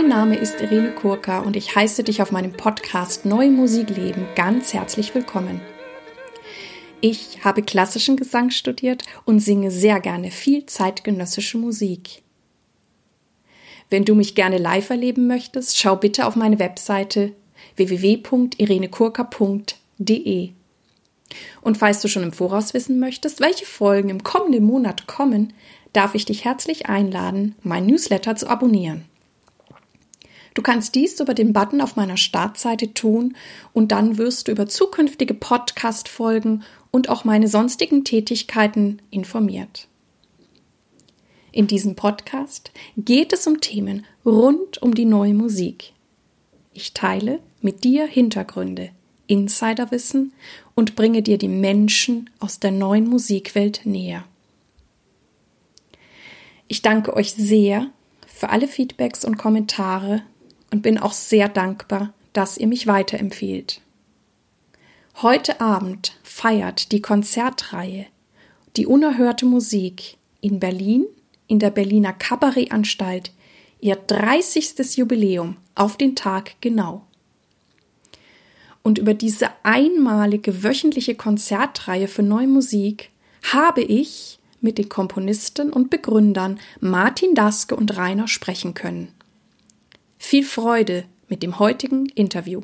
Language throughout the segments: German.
Mein Name ist Irene Kurka und ich heiße dich auf meinem Podcast Neue Musik leben ganz herzlich willkommen. Ich habe klassischen Gesang studiert und singe sehr gerne viel zeitgenössische Musik. Wenn du mich gerne live erleben möchtest, schau bitte auf meine Webseite www.irenekurka.de. Und falls du schon im Voraus wissen möchtest, welche Folgen im kommenden Monat kommen, darf ich dich herzlich einladen, mein Newsletter zu abonnieren. Du kannst dies über den Button auf meiner Startseite tun und dann wirst du über zukünftige Podcast-Folgen und auch meine sonstigen Tätigkeiten informiert. In diesem Podcast geht es um Themen rund um die neue Musik. Ich teile mit dir Hintergründe, Insiderwissen und bringe dir die Menschen aus der neuen Musikwelt näher. Ich danke euch sehr für alle Feedbacks und Kommentare und bin auch sehr dankbar, dass ihr mich weiterempfehlt. Heute Abend feiert die Konzertreihe Die unerhörte Musik in Berlin in der Berliner Kabarettanstalt ihr 30. Jubiläum auf den Tag genau. Und über diese einmalige wöchentliche Konzertreihe für neue Musik habe ich mit den Komponisten und Begründern Martin Daske und Rainer sprechen können. Viel Freude mit dem heutigen Interview.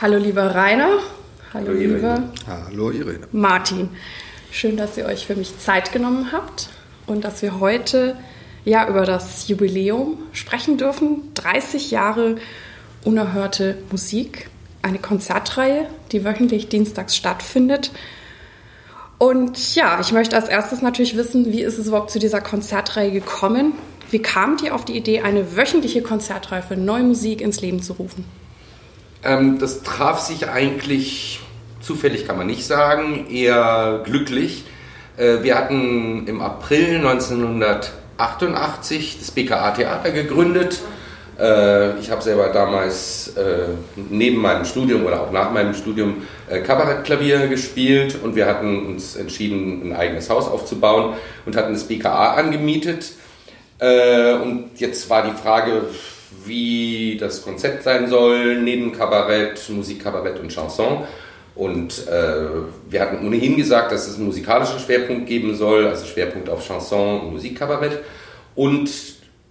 Hallo lieber Rainer. Hallo, Hallo lieber Hallo Irene. Martin. Schön, dass ihr euch für mich Zeit genommen habt und dass wir heute ja über das Jubiläum sprechen dürfen. 30 Jahre unerhörte Musik, eine Konzertreihe, die wöchentlich dienstags stattfindet und ja, ich möchte als erstes natürlich wissen, wie ist es überhaupt zu dieser Konzertreihe gekommen? Wie kamt ihr auf die Idee, eine wöchentliche Konzertreihe für neue Musik ins Leben zu rufen? Ähm, das traf sich eigentlich zufällig, kann man nicht sagen, eher glücklich. Äh, wir hatten im April 1988 das BKA Theater gegründet äh, ich habe selber damals äh, neben meinem Studium oder auch nach meinem Studium äh, Kabarettklavier gespielt und wir hatten uns entschieden, ein eigenes Haus aufzubauen und hatten das BKA angemietet. Und jetzt war die Frage, wie das Konzept sein soll, neben Kabarett, Musikkabarett und Chanson. Und äh, wir hatten ohnehin gesagt, dass es einen musikalischen Schwerpunkt geben soll, also Schwerpunkt auf Chanson und Musikkabarett. Und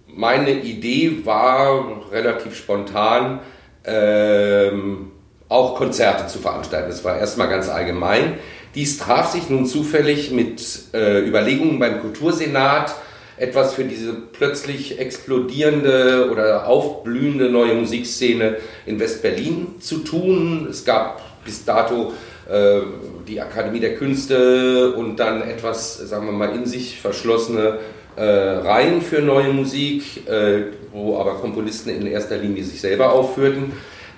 meine Idee war relativ spontan, ähm, auch Konzerte zu veranstalten. Das war erstmal ganz allgemein. Dies traf sich nun zufällig mit äh, Überlegungen beim Kultursenat, etwas für diese plötzlich explodierende oder aufblühende neue Musikszene in West-Berlin zu tun. Es gab bis dato äh, die Akademie der Künste und dann etwas, sagen wir mal, in sich verschlossene äh, Reihen für neue Musik, äh, wo aber Komponisten in erster Linie sich selber aufführten.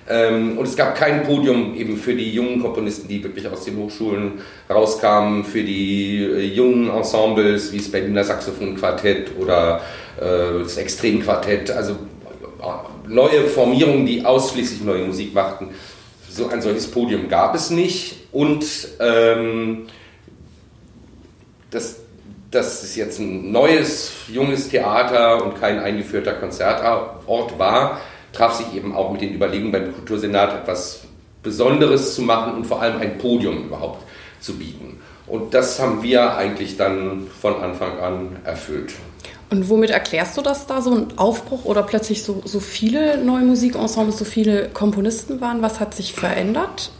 Ähm, und es gab kein Podium eben für die jungen Komponisten, die wirklich aus den Hochschulen rauskamen, für die äh, jungen Ensembles wie das Berliner Saxophonquartett oder äh, das Extremquartett, also äh, neue Formierungen, die ausschließlich neue Musik machten. So ein solches Podium gab es nicht. Und ähm, das dass es jetzt ein neues, junges Theater und kein eingeführter Konzertort war, traf sich eben auch mit den Überlegungen beim Kultursenat etwas Besonderes zu machen und vor allem ein Podium überhaupt zu bieten. Und das haben wir eigentlich dann von Anfang an erfüllt. Und womit erklärst du das da, so ein Aufbruch oder plötzlich so, so viele neue Musikensembles, so viele Komponisten waren? Was hat sich verändert?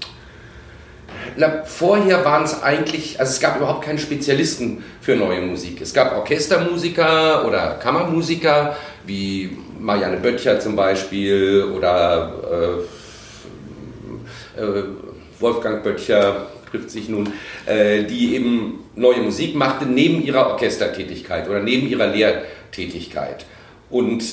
Na, vorher waren es eigentlich, also es gab überhaupt keine Spezialisten für neue Musik. Es gab Orchestermusiker oder Kammermusiker, wie Marianne Böttcher zum Beispiel oder äh, äh, Wolfgang Böttcher trifft sich nun, äh, die eben neue Musik machte neben ihrer Orchestertätigkeit oder neben ihrer Lehrtätigkeit. Und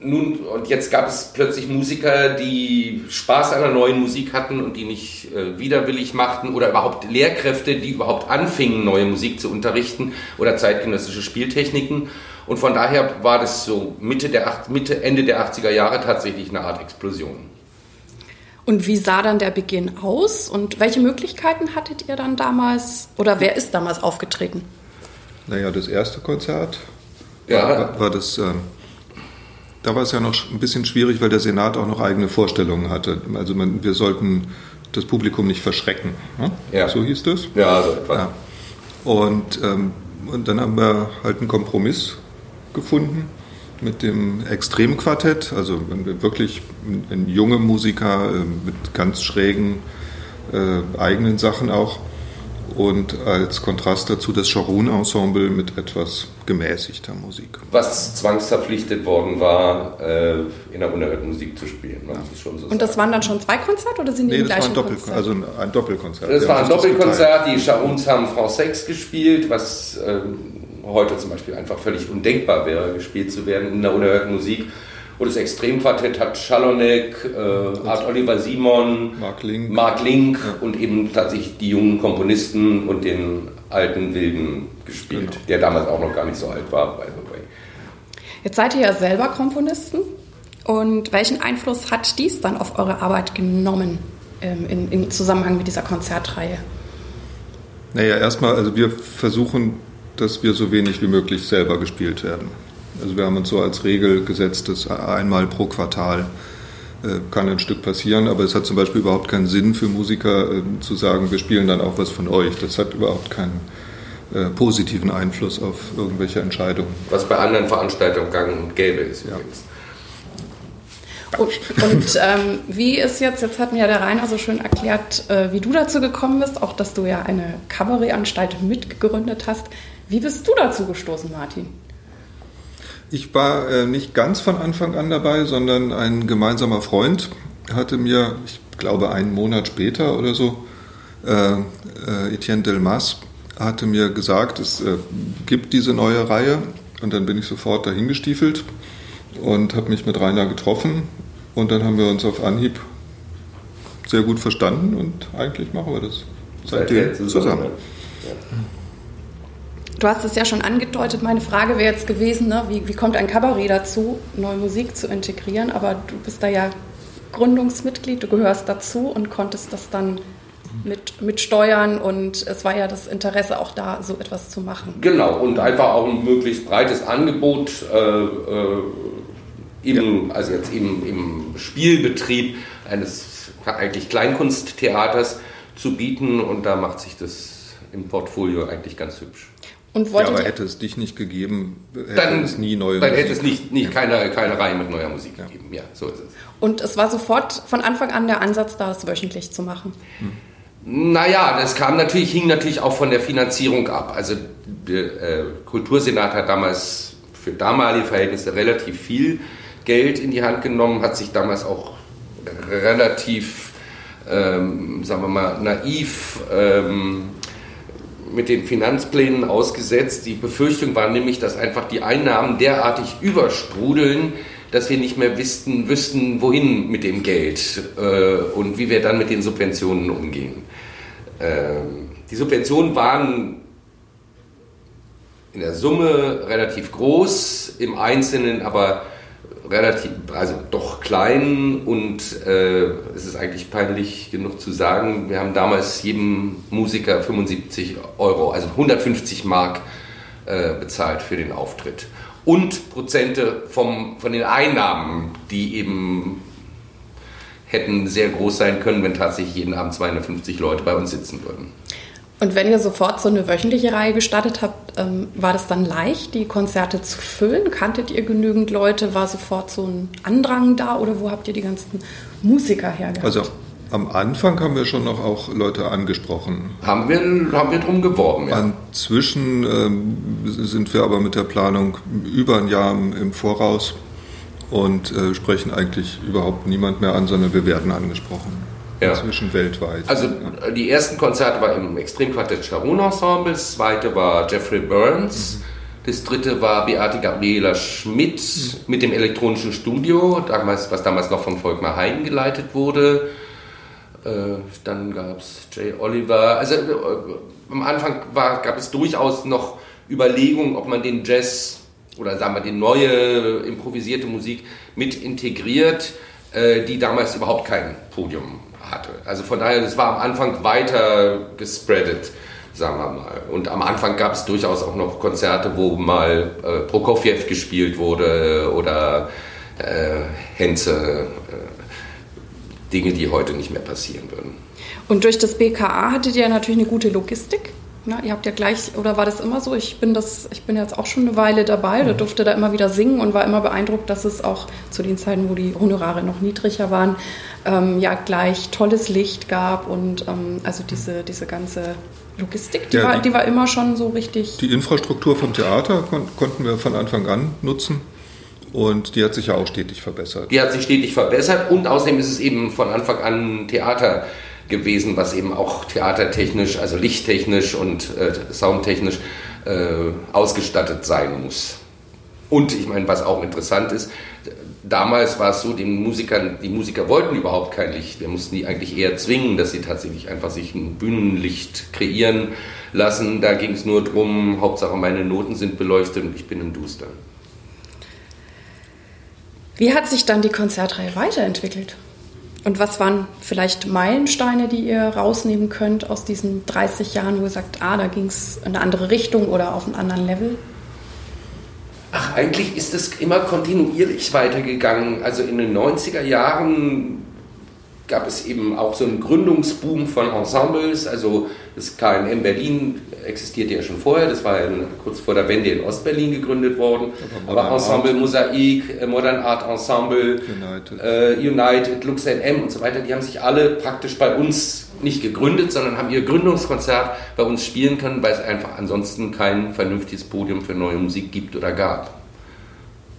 nun, und jetzt gab es plötzlich Musiker, die Spaß an der neuen Musik hatten und die nicht äh, widerwillig machten oder überhaupt Lehrkräfte, die überhaupt anfingen, neue Musik zu unterrichten oder zeitgenössische Spieltechniken. Und von daher war das so Mitte, der, Mitte Ende der 80er Jahre tatsächlich eine Art Explosion. Und wie sah dann der Beginn aus und welche Möglichkeiten hattet ihr dann damals oder wer ist damals aufgetreten? Naja, das erste Konzert ja. war, war das. Ähm da war es ja noch ein bisschen schwierig, weil der Senat auch noch eigene Vorstellungen hatte. Also man, wir sollten das Publikum nicht verschrecken. Ne? Ja. So hieß das? Ja, so etwa. Ja. Und, ähm, und dann haben wir halt einen Kompromiss gefunden mit dem Extremquartett, also wirklich ein junge Musiker äh, mit ganz schrägen äh, eigenen Sachen auch und als Kontrast dazu das Charun-Ensemble mit etwas gemäßigter Musik. Was zwangsverpflichtet worden war, äh, in der unerhörten Musik zu spielen. Ne? Das so und das waren dann schon zwei Konzerte oder sind die nee, das war ein, Doppel also ein Doppelkonzert. Das war ein Doppelkonzert, die Charuns haben Français gespielt, was ähm, heute zum Beispiel einfach völlig undenkbar wäre, gespielt zu werden in der unerhörten Musik. Und das Extremquartett hat Schalonek, äh, Art Oliver Simon, Mark Link, Mark Link ja. und eben tatsächlich die jungen Komponisten und den alten Wilden gespielt, genau. der damals auch noch gar nicht so alt war, by the way. Jetzt seid ihr ja selber Komponisten. Und welchen Einfluss hat dies dann auf eure Arbeit genommen ähm, in, im Zusammenhang mit dieser Konzertreihe? Naja, erstmal, also wir versuchen, dass wir so wenig wie möglich selber gespielt werden. Also wir haben uns so als Regel gesetzt, dass einmal pro Quartal äh, kann ein Stück passieren, aber es hat zum Beispiel überhaupt keinen Sinn für Musiker äh, zu sagen, wir spielen dann auch was von euch. Das hat überhaupt keinen äh, positiven Einfluss auf irgendwelche Entscheidungen. Was bei anderen Veranstaltungen gang und gäbe ist ja. Und, und ähm, wie ist jetzt, jetzt hat mir ja der Rainer so schön erklärt, äh, wie du dazu gekommen bist, auch dass du ja eine Kabarettanstalt mitgegründet hast. Wie bist du dazu gestoßen, Martin? Ich war äh, nicht ganz von Anfang an dabei, sondern ein gemeinsamer Freund hatte mir, ich glaube einen Monat später oder so, äh, äh, Etienne Delmas hatte mir gesagt, es äh, gibt diese neue Reihe und dann bin ich sofort dahin gestiefelt und habe mich mit Rainer getroffen und dann haben wir uns auf Anhieb sehr gut verstanden und eigentlich machen wir das seitdem zusammen. zusammen. Ja. Du hast es ja schon angedeutet. Meine Frage wäre jetzt gewesen, ne, wie, wie kommt ein Kabarett dazu, neue Musik zu integrieren? Aber du bist da ja Gründungsmitglied, du gehörst dazu und konntest das dann mit, mit steuern und es war ja das Interesse auch da, so etwas zu machen. Genau, und einfach auch ein möglichst breites Angebot, äh, äh, im, ja. also jetzt im, im Spielbetrieb eines eigentlich Kleinkunsttheaters zu bieten und da macht sich das im Portfolio eigentlich ganz hübsch. Und ja, aber hätte es dich nicht gegeben, hätte dann, es nie neue dann Musik. Dann hätte es nicht, nicht keine, keine Reihe mit neuer Musik ja. gegeben. Ja, so ist es. Und es war sofort von Anfang an der Ansatz da, es wöchentlich zu machen. Hm. Naja, das kam natürlich, hing natürlich auch von der Finanzierung ab. Also der äh, Kultursenat hat damals für damalige Verhältnisse relativ viel Geld in die Hand genommen, hat sich damals auch relativ, ähm, sagen wir mal, naiv ähm, mit den Finanzplänen ausgesetzt. Die Befürchtung war nämlich, dass einfach die Einnahmen derartig übersprudeln, dass wir nicht mehr wüssten, wüssten wohin mit dem Geld äh, und wie wir dann mit den Subventionen umgehen. Ähm, die Subventionen waren in der Summe relativ groß, im Einzelnen aber relativ, also doch klein und äh, es ist eigentlich peinlich genug zu sagen, wir haben damals jedem Musiker 75 Euro, also 150 Mark äh, bezahlt für den Auftritt. Und Prozente vom, von den Einnahmen, die eben hätten sehr groß sein können, wenn tatsächlich jeden Abend 250 Leute bei uns sitzen würden. Und wenn ihr sofort so eine wöchentliche Reihe gestartet habt, ähm, war das dann leicht, die Konzerte zu füllen? Kanntet ihr genügend Leute? War sofort so ein Andrang da oder wo habt ihr die ganzen Musiker hergehabt? Also am Anfang haben wir schon noch auch Leute angesprochen. Haben wir, haben wir drum geworben, ja. Inzwischen ähm, sind wir aber mit der Planung über ein Jahr im Voraus und äh, sprechen eigentlich überhaupt niemand mehr an, sondern wir werden angesprochen ja. inzwischen weltweit. Also ja. die ersten Konzerte war im Extremquartett Sharon Ensemble, das zweite war Jeffrey Burns, mhm. das dritte war Beate Gabriela Schmidt mhm. mit dem elektronischen Studio, damals, was damals noch von Volkmar Hein geleitet wurde. Äh, dann gab es Jay Oliver. Also äh, am Anfang war, gab es durchaus noch Überlegungen, ob man den Jazz oder sagen wir die neue improvisierte Musik mit integriert, äh, die damals überhaupt kein Podium hatte. Also von daher, das war am Anfang weiter gespreadet, sagen wir mal. Und am Anfang gab es durchaus auch noch Konzerte, wo mal äh, Prokofjew gespielt wurde oder äh, Henze, äh, Dinge, die heute nicht mehr passieren würden. Und durch das BKA hattet ihr natürlich eine gute Logistik. Na, ihr habt ja gleich, oder war das immer so? Ich bin das, ich bin jetzt auch schon eine Weile dabei, da durfte da immer wieder singen und war immer beeindruckt, dass es auch zu den Zeiten, wo die Honorare noch niedriger waren, ähm, ja gleich tolles Licht gab und ähm, also diese, diese ganze Logistik, die, ja, war, die, die, war immer schon so richtig. Die Infrastruktur vom Theater kon konnten wir von Anfang an nutzen. Und die hat sich ja auch stetig verbessert. Die hat sich stetig verbessert und außerdem ist es eben von Anfang an Theater gewesen, was eben auch theatertechnisch, also lichttechnisch und äh, soundtechnisch äh, ausgestattet sein muss. Und ich meine, was auch interessant ist, damals war es so, den Musikern, die Musiker wollten überhaupt kein Licht. Wir mussten die eigentlich eher zwingen, dass sie tatsächlich einfach sich ein Bühnenlicht kreieren lassen. Da ging es nur darum, Hauptsache meine Noten sind beleuchtet und ich bin im Duster. Wie hat sich dann die Konzertreihe weiterentwickelt? Und was waren vielleicht Meilensteine, die ihr rausnehmen könnt aus diesen 30 Jahren, wo ihr sagt, ah, da ging es in eine andere Richtung oder auf einen anderen Level? Ach, eigentlich ist es immer kontinuierlich weitergegangen. Also in den 90er Jahren gab es eben auch so einen Gründungsboom von Ensembles. Also das KNM Berlin existierte ja schon vorher, das war ja kurz vor der Wende in Ostberlin gegründet worden. Aber, Aber Ensemble Art. Mosaik, äh, Modern Art Ensemble, United. Äh, United, Lux NM und so weiter, die haben sich alle praktisch bei uns nicht gegründet, sondern haben ihr Gründungskonzert bei uns spielen können, weil es einfach ansonsten kein vernünftiges Podium für neue Musik gibt oder gab.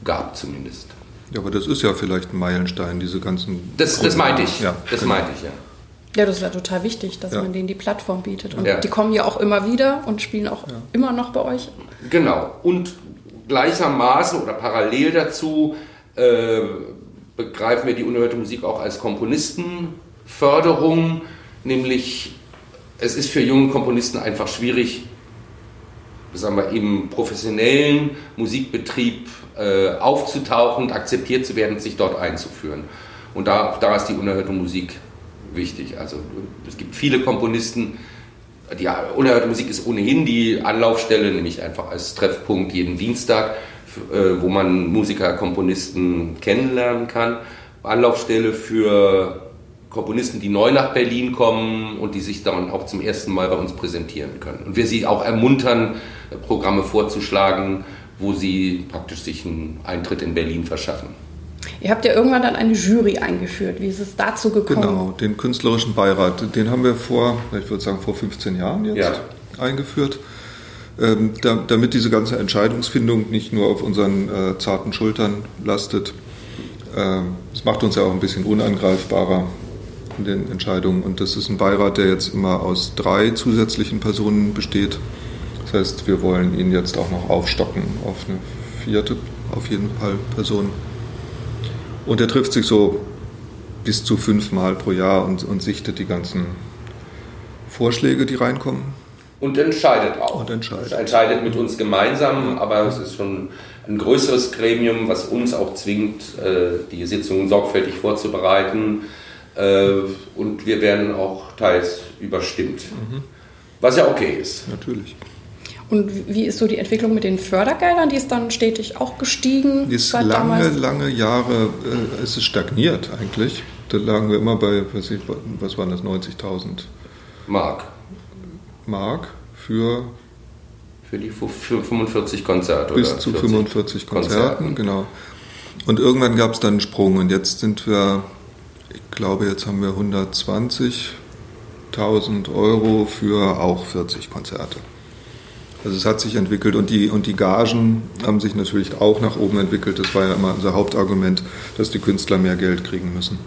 Gab zumindest. Ja, aber das ist ja vielleicht ein Meilenstein, diese ganzen. Das, das meinte ich. Ja, das genau. meinte ich, ja. Ja, das ist ja total wichtig, dass ja. man denen die Plattform bietet. Und ja. die kommen ja auch immer wieder und spielen auch ja. immer noch bei euch. Genau. Und gleichermaßen oder parallel dazu äh, begreifen wir die unerhörte Musik auch als Komponistenförderung. Nämlich, es ist für junge Komponisten einfach schwierig, sagen wir, im professionellen Musikbetrieb äh, aufzutauchen und akzeptiert zu werden, sich dort einzuführen. Und da, da ist die unerhörte Musik wichtig. Also es gibt viele Komponisten, die unerhörte Musik ist ohnehin die Anlaufstelle, nämlich einfach als Treffpunkt jeden Dienstag, äh, wo man Musiker, Komponisten kennenlernen kann. Anlaufstelle für Komponisten, die neu nach Berlin kommen und die sich dann auch zum ersten Mal bei uns präsentieren können. Und wir sie auch ermuntern, Programme vorzuschlagen, wo sie praktisch sich einen Eintritt in Berlin verschaffen. Ihr habt ja irgendwann dann eine Jury eingeführt. Wie ist es dazu gekommen? Genau, den künstlerischen Beirat. Den haben wir vor, ich würde sagen, vor 15 Jahren jetzt ja. eingeführt. Ähm, da, damit diese ganze Entscheidungsfindung nicht nur auf unseren äh, zarten Schultern lastet. Ähm, es macht uns ja auch ein bisschen unangreifbarer in den Entscheidungen. Und das ist ein Beirat, der jetzt immer aus drei zusätzlichen Personen besteht. Das heißt, wir wollen ihn jetzt auch noch aufstocken auf eine vierte, auf jeden Fall Person. Und er trifft sich so bis zu fünfmal pro Jahr und, und sichtet die ganzen Vorschläge, die reinkommen. Und entscheidet auch. Und entscheidet. entscheidet mit uns gemeinsam, aber es ist schon ein größeres Gremium, was uns auch zwingt, äh, die Sitzungen sorgfältig vorzubereiten. Äh, und wir werden auch teils überstimmt. Mhm. Was ja okay ist. Natürlich. Und wie ist so die Entwicklung mit den Fördergeldern? Die ist dann stetig auch gestiegen? Die ist lange, damals? lange Jahre, äh, ist es stagniert eigentlich. Da lagen wir immer bei, was, ich, was waren das, 90.000 Mark. Mark für für die für 45 Konzerte. Bis zu 45 Konzerten, Konzerten, genau. Und irgendwann gab es dann einen Sprung und jetzt sind wir, ich glaube, jetzt haben wir 120.000 Euro für auch 40 Konzerte. Also es hat sich entwickelt und die, und die Gagen haben sich natürlich auch nach oben entwickelt. Das war ja immer unser Hauptargument, dass die Künstler mehr Geld kriegen müssen.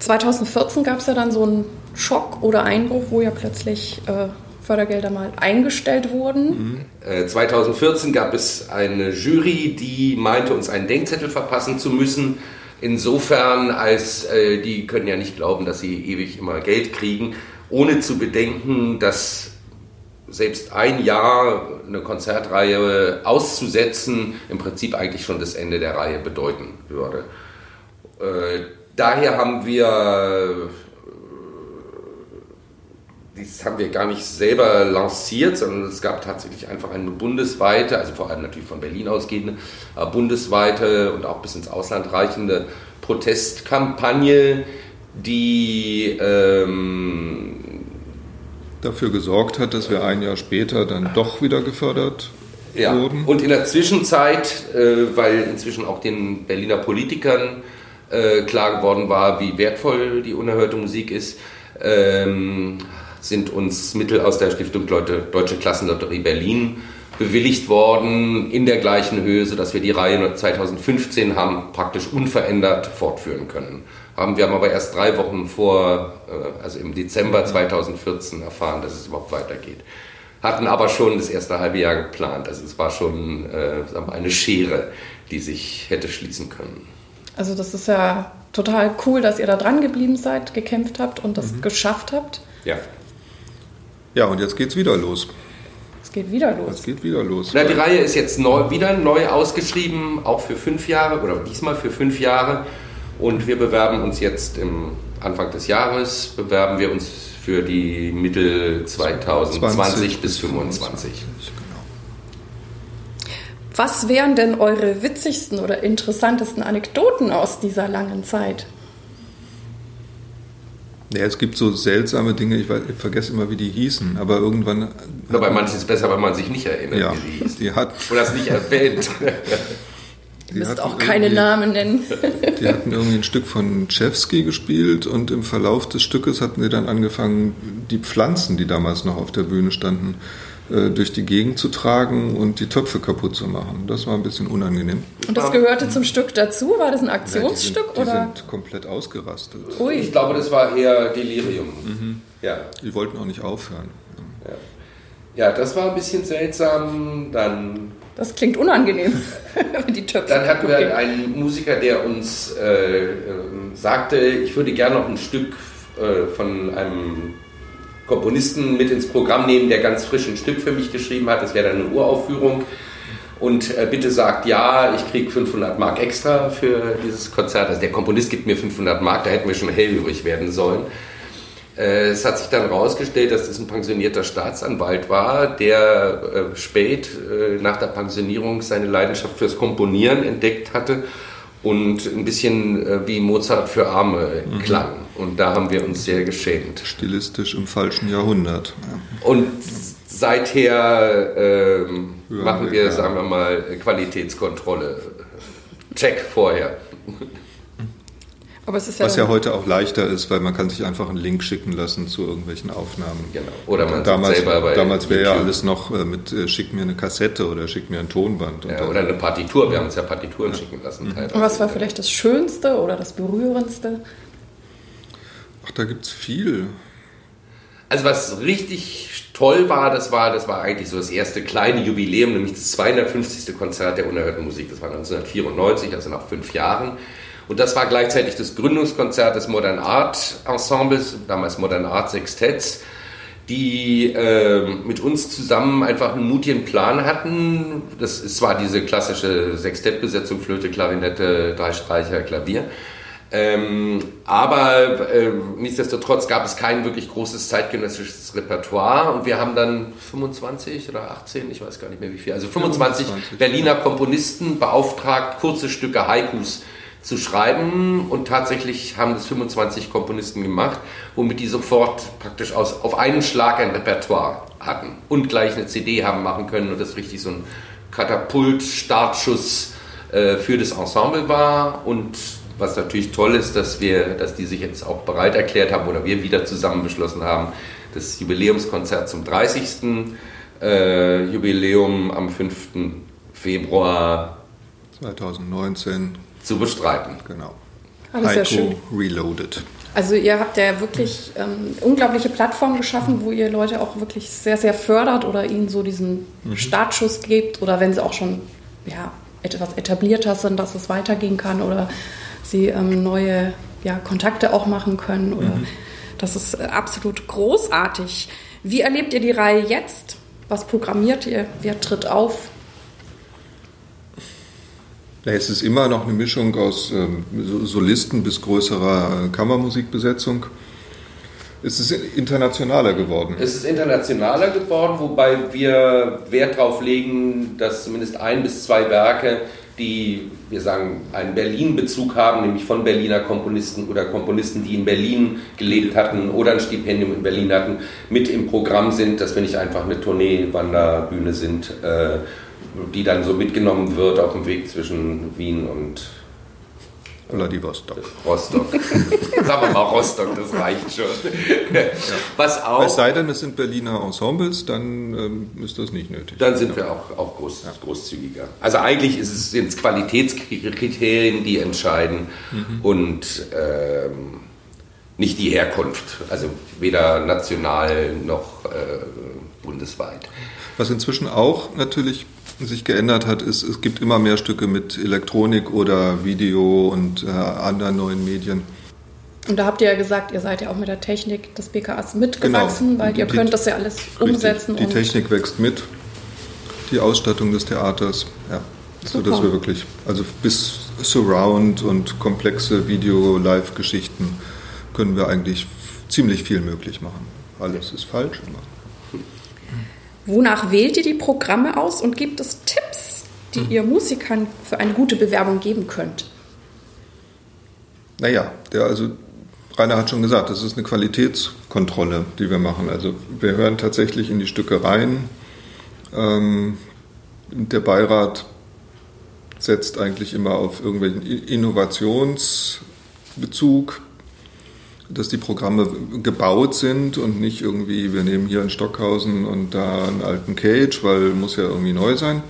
2014 gab es ja dann so einen Schock oder Einbruch, wo ja plötzlich äh, Fördergelder mal eingestellt wurden. Mhm. 2014 gab es eine Jury, die meinte, uns einen Denkzettel verpassen zu müssen. Insofern, als äh, die können ja nicht glauben, dass sie ewig immer Geld kriegen, ohne zu bedenken, dass selbst ein Jahr eine Konzertreihe auszusetzen im Prinzip eigentlich schon das Ende der Reihe bedeuten würde. Äh, daher haben wir das haben wir gar nicht selber lanciert, sondern es gab tatsächlich einfach eine bundesweite, also vor allem natürlich von Berlin ausgehende, aber bundesweite und auch bis ins Ausland reichende Protestkampagne, die ähm, dafür gesorgt hat, dass wir ein Jahr später dann doch wieder gefördert ja. wurden. Und in der Zwischenzeit, äh, weil inzwischen auch den Berliner Politikern äh, klar geworden war, wie wertvoll die unerhörte Musik ist, ähm, sind uns Mittel aus der Stiftung Deutsche Klassenlotterie Berlin bewilligt worden in der gleichen Höhe, sodass wir die Reihe 2015 haben praktisch unverändert fortführen können. Haben wir haben aber erst drei Wochen vor, äh, also im Dezember 2014 erfahren, dass es überhaupt weitergeht. Hatten aber schon das erste halbe Jahr geplant. Also es war schon äh, eine Schere, die sich hätte schließen können. Also das ist ja total cool, dass ihr da dran geblieben seid, gekämpft habt und das mhm. geschafft habt. Ja. Ja, und jetzt geht's wieder los. Es geht wieder los. Es geht wieder los. Na, die Reihe ist jetzt neu, wieder neu ausgeschrieben, auch für fünf Jahre oder diesmal für fünf Jahre. Und wir bewerben uns jetzt im Anfang des Jahres, bewerben wir uns für die Mittel 2020 bis 2025. Genau. Was wären denn eure witzigsten oder interessantesten Anekdoten aus dieser langen Zeit? Ja, es gibt so seltsame Dinge, ich, weiß, ich vergesse immer, wie die hießen, aber irgendwann. Oder bei manchen ist es besser, wenn man sich nicht erinnert, ja, wie die hießen. Die hat, Oder es nicht erwähnt. Du müsst auch keine Namen nennen. Die hatten irgendwie ein Stück von Chevsky gespielt und im Verlauf des Stückes hatten sie dann angefangen, die Pflanzen, die damals noch auf der Bühne standen, äh, durch die Gegend zu tragen und die Töpfe kaputt zu machen. Das war ein bisschen unangenehm. Und das gehörte zum Stück dazu? War das ein Aktionsstück? Ja, die sind, oder? Die sind komplett ausgerastet. Ui. Ich glaube, das war eher Delirium. Mhm. Ja. Die wollten auch nicht aufhören. Ja. ja, das war ein bisschen seltsam. Dann das klingt unangenehm, die Töpfe. Dann hatten wir einen Musiker, der uns äh, äh, sagte, ich würde gerne noch ein Stück äh, von einem Komponisten mit ins Programm nehmen, der ganz frisch ein Stück für mich geschrieben hat. Das wäre dann eine Uraufführung. Und äh, bitte sagt ja, ich kriege 500 Mark extra für dieses Konzert. Also der Komponist gibt mir 500 Mark, da hätten wir schon hellhörig werden sollen. Äh, es hat sich dann herausgestellt, dass das ein pensionierter Staatsanwalt war, der äh, spät äh, nach der Pensionierung seine Leidenschaft fürs Komponieren entdeckt hatte und ein bisschen wie Mozart für Arme mhm. klang. Und da haben wir uns sehr geschämt. Stilistisch im falschen Jahrhundert. Ja. Und seither ähm, machen wir, sagen wir mal, Qualitätskontrolle. Check vorher. Ja Was ja heute auch leichter ist, weil man kann sich einfach einen Link schicken lassen zu irgendwelchen Aufnahmen. Genau. Oder man damals, selber bei Damals wäre ja alles noch äh, mit äh, schick mir eine Kassette oder schick mir ein Tonband. Ja, oder eine Partitur. Wir haben uns ja Partituren ja. schicken lassen. Mhm. Und was war vielleicht das Schönste oder das Berührendste? Ach, da gibt es viel. Also was richtig toll war, das war, das war eigentlich so das erste kleine Jubiläum, nämlich das 250. Konzert der unerhörten Musik. Das war 1994, also nach fünf Jahren. Und das war gleichzeitig das Gründungskonzert des Modern Art Ensembles, damals Modern Art Sextetts, die äh, mit uns zusammen einfach einen mutigen Plan hatten. Das ist zwar diese klassische Sextettbesetzung, Flöte, Klarinette, drei Streicher, Klavier. Ähm, aber äh, nichtsdestotrotz gab es kein wirklich großes zeitgenössisches Repertoire und wir haben dann 25 oder 18, ich weiß gar nicht mehr wie viel, also 25, 25 Berliner Komponisten beauftragt, kurze Stücke Haikus zu schreiben und tatsächlich haben das 25 Komponisten gemacht, womit die sofort praktisch aus, auf einen Schlag ein Repertoire hatten und gleich eine CD haben machen können und das richtig so ein Katapult-Startschuss äh, für das Ensemble war und was natürlich toll ist, dass wir, dass die sich jetzt auch bereit erklärt haben oder wir wieder zusammen beschlossen haben, das Jubiläumskonzert zum 30. Äh, Jubiläum am 5. Februar 2019 zu bestreiten. Genau. Alles Heiko schön. Reloaded. Also ihr habt ja wirklich ähm, unglaubliche Plattformen geschaffen, wo ihr Leute auch wirklich sehr, sehr fördert oder ihnen so diesen mhm. Startschuss gebt oder wenn sie auch schon ja, etwas etablierter sind, dass es weitergehen kann oder sie ähm, neue ja, Kontakte auch machen können. Oder mhm. Das ist absolut großartig. Wie erlebt ihr die Reihe jetzt? Was programmiert ihr? Wer tritt auf? Es ist immer noch eine Mischung aus ähm, Solisten bis größerer Kammermusikbesetzung. Es ist internationaler geworden. Es ist internationaler geworden, wobei wir Wert darauf legen, dass zumindest ein bis zwei Werke, die, wir sagen, einen Berlin-Bezug haben, nämlich von Berliner Komponisten oder Komponisten, die in Berlin gelebt hatten oder ein Stipendium in Berlin hatten, mit im Programm sind, dass wir nicht einfach eine Tournee-Wanderbühne sind, äh, die dann so mitgenommen wird auf dem Weg zwischen Wien und Vladivostok. Rostock. Sagen wir mal Rostock, das reicht schon. Ja. Was auch. Es sei denn, es sind Berliner Ensembles, dann ähm, ist das nicht nötig. Dann sind ja. wir auch, auch groß, ja. großzügiger. Also eigentlich ist es, sind es Qualitätskriterien, die entscheiden mhm. und ähm, nicht die Herkunft. Also weder national noch äh, bundesweit. Was inzwischen auch natürlich sich geändert hat, ist, es gibt immer mehr Stücke mit Elektronik oder Video und äh, anderen neuen Medien. Und da habt ihr ja gesagt, ihr seid ja auch mit der Technik des BKAs mitgewachsen, genau. weil ihr die, könnt das ja alles umsetzen. Die, die Technik wächst mit, die Ausstattung des Theaters, ja. So dass wir wirklich, also bis Surround und komplexe Video-Live-Geschichten können wir eigentlich ziemlich viel möglich machen. Alles ist falsch, aber Wonach wählt ihr die Programme aus und gibt es Tipps, die hm. ihr Musikern für eine gute Bewerbung geben könnt? Naja, der, also Rainer hat schon gesagt, das ist eine Qualitätskontrolle, die wir machen. Also wir hören tatsächlich in die Stücke rein. Ähm, der Beirat setzt eigentlich immer auf irgendwelchen Innovationsbezug dass die Programme gebaut sind und nicht irgendwie, wir nehmen hier einen Stockhausen und da einen alten Cage, weil muss ja irgendwie neu sein.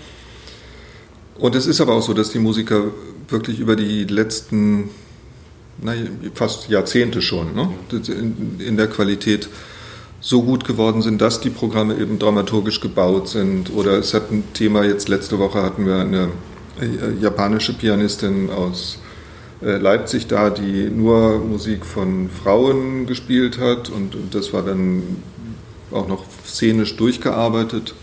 Und es ist aber auch so, dass die Musiker wirklich über die letzten na, fast Jahrzehnte schon ne, in der Qualität so gut geworden sind, dass die Programme eben dramaturgisch gebaut sind. Oder es hat ein Thema, jetzt letzte Woche hatten wir eine äh, japanische Pianistin aus äh, Leipzig da, die nur Musik von Frauen gespielt hat und, und das war dann auch noch szenisch durchgearbeitet.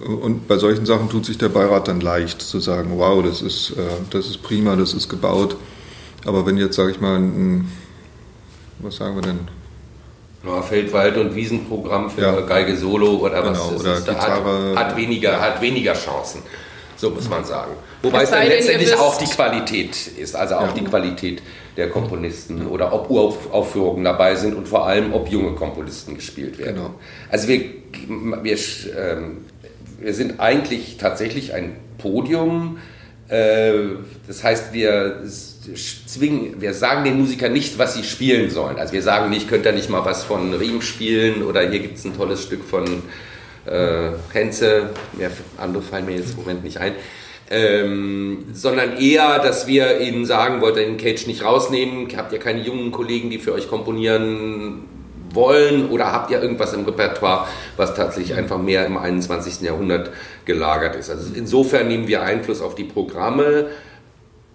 Und bei solchen Sachen tut sich der Beirat dann leicht zu sagen, wow, das ist, äh, das ist prima, das ist gebaut. Aber wenn jetzt, sage ich mal, ein, was sagen wir denn? Ja, Feldwald- und Wiesenprogramm für ja. Geige Solo oder was genau, oder ist, Gitarre. Hat, hat, weniger, hat weniger Chancen. So muss man sagen. Wobei es dann letztendlich auch die Qualität ist, also auch ja. die Qualität der Komponisten oder ob Uraufführungen dabei sind und vor allem, ob junge Komponisten gespielt werden. Genau. Also wir, wir, ähm, wir sind eigentlich tatsächlich ein Podium. Äh, das heißt, wir zwingen, wir sagen den Musikern nicht, was sie spielen sollen. Also wir sagen nicht, könnt ihr nicht mal was von Riem spielen oder hier gibt es ein tolles Stück von äh, Henze, mehr andere fallen mir jetzt im Moment nicht ein. Ähm, sondern eher, dass wir ihnen sagen, wollt ihr den Cage nicht rausnehmen, habt ihr keine jungen Kollegen, die für euch komponieren wollen oder habt ihr irgendwas im Repertoire, was tatsächlich einfach mehr im 21. Jahrhundert gelagert ist. Also insofern nehmen wir Einfluss auf die Programme,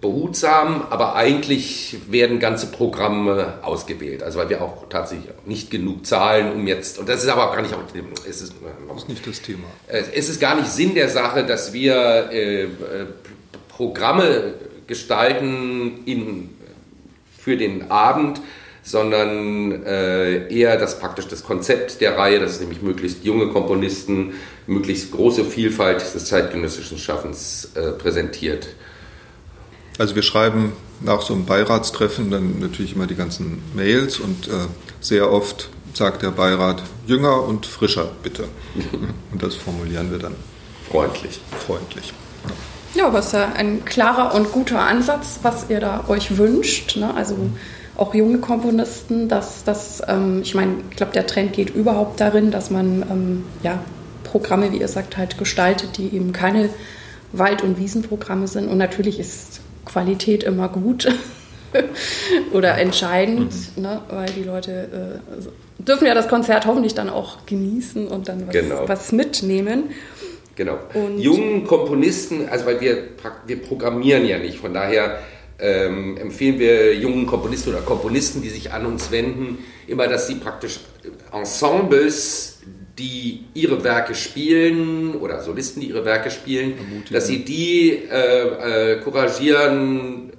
behutsam, aber eigentlich werden ganze Programme ausgewählt. Also weil wir auch tatsächlich nicht genug zahlen, um jetzt, und das ist aber auch gar nicht, es ist, das ist nicht das Thema. Es ist gar nicht Sinn der Sache, dass wir äh, Programme gestalten in, für den Abend, sondern äh, eher das praktisch das Konzept der Reihe, das ist nämlich möglichst junge Komponisten, möglichst große Vielfalt des zeitgenössischen Schaffens äh, präsentiert. Also wir schreiben nach so einem Beiratstreffen dann natürlich immer die ganzen Mails und äh, sehr oft sagt der Beirat jünger und frischer bitte. Und das formulieren wir dann freundlich. Freundlich. Ja, aber es ist ja ein klarer und guter Ansatz, was ihr da euch wünscht. Ne? Also auch junge Komponisten, dass das, ähm, ich meine, ich glaube, der Trend geht überhaupt darin, dass man ähm, ja, Programme, wie ihr sagt, halt gestaltet, die eben keine Wald- und Wiesenprogramme sind. Und natürlich ist Qualität immer gut oder entscheidend, mhm. ne? weil die Leute äh, dürfen ja das Konzert hoffentlich dann auch genießen und dann was, genau. was mitnehmen. Genau. Und Jungen Komponisten, also weil wir, wir programmieren ja nicht, von daher ähm, empfehlen wir jungen Komponisten oder Komponisten, die sich an uns wenden, immer, dass sie praktisch Ensembles die ihre Werke spielen oder Solisten, die ihre Werke spielen, dass sie die äh, äh, couragieren,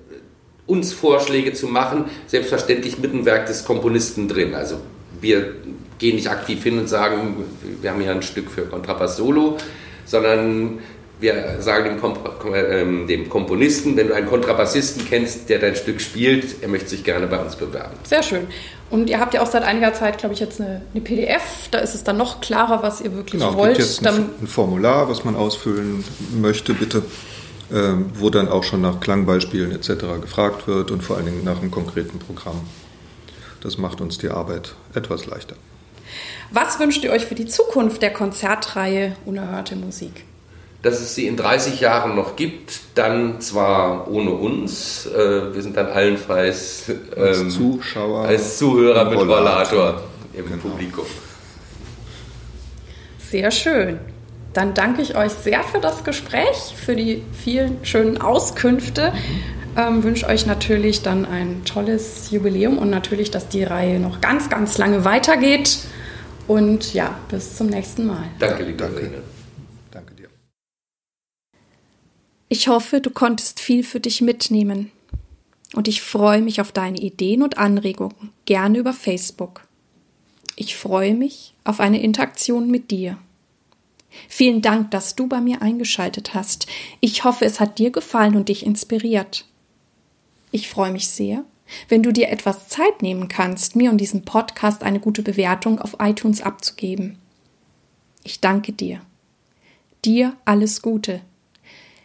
uns Vorschläge zu machen, selbstverständlich mit dem Werk des Komponisten drin. Also wir gehen nicht aktiv hin und sagen, wir haben hier ein Stück für Kontrabass Solo, sondern wir sagen dem, Komp äh, dem, Komponisten, wenn du einen Kontrabassisten kennst, der dein Stück spielt, er möchte sich gerne bei uns bewerben. Sehr schön. Und ihr habt ja auch seit einiger Zeit, glaube ich, jetzt eine, eine, PDF. Da ist es dann noch klarer, was ihr wirklich genau, wollt. Gibt jetzt ein, ein, Formular, was man ausfüllen möchte, bitte, äh, wo dann auch schon nach Klangbeispielen etc. gefragt wird und vor allen Dingen nach einem konkreten Programm. Das macht uns die Arbeit etwas leichter. Was wünscht ihr euch für die Zukunft der Konzertreihe Unerhörte Musik? Dass es sie in 30 Jahren noch gibt, dann zwar ohne uns, äh, wir sind dann allenfalls ähm, als Zuschauer, als Zuhörer mit Rollator im genau. Publikum. Sehr schön. Dann danke ich euch sehr für das Gespräch, für die vielen schönen Auskünfte. Ähm, wünsche euch natürlich dann ein tolles Jubiläum und natürlich, dass die Reihe noch ganz, ganz lange weitergeht. Und ja, bis zum nächsten Mal. Danke, liebe Danke. Ich hoffe, du konntest viel für dich mitnehmen. Und ich freue mich auf deine Ideen und Anregungen, gerne über Facebook. Ich freue mich auf eine Interaktion mit dir. Vielen Dank, dass du bei mir eingeschaltet hast. Ich hoffe, es hat dir gefallen und dich inspiriert. Ich freue mich sehr, wenn du dir etwas Zeit nehmen kannst, mir und diesem Podcast eine gute Bewertung auf iTunes abzugeben. Ich danke dir. Dir alles Gute.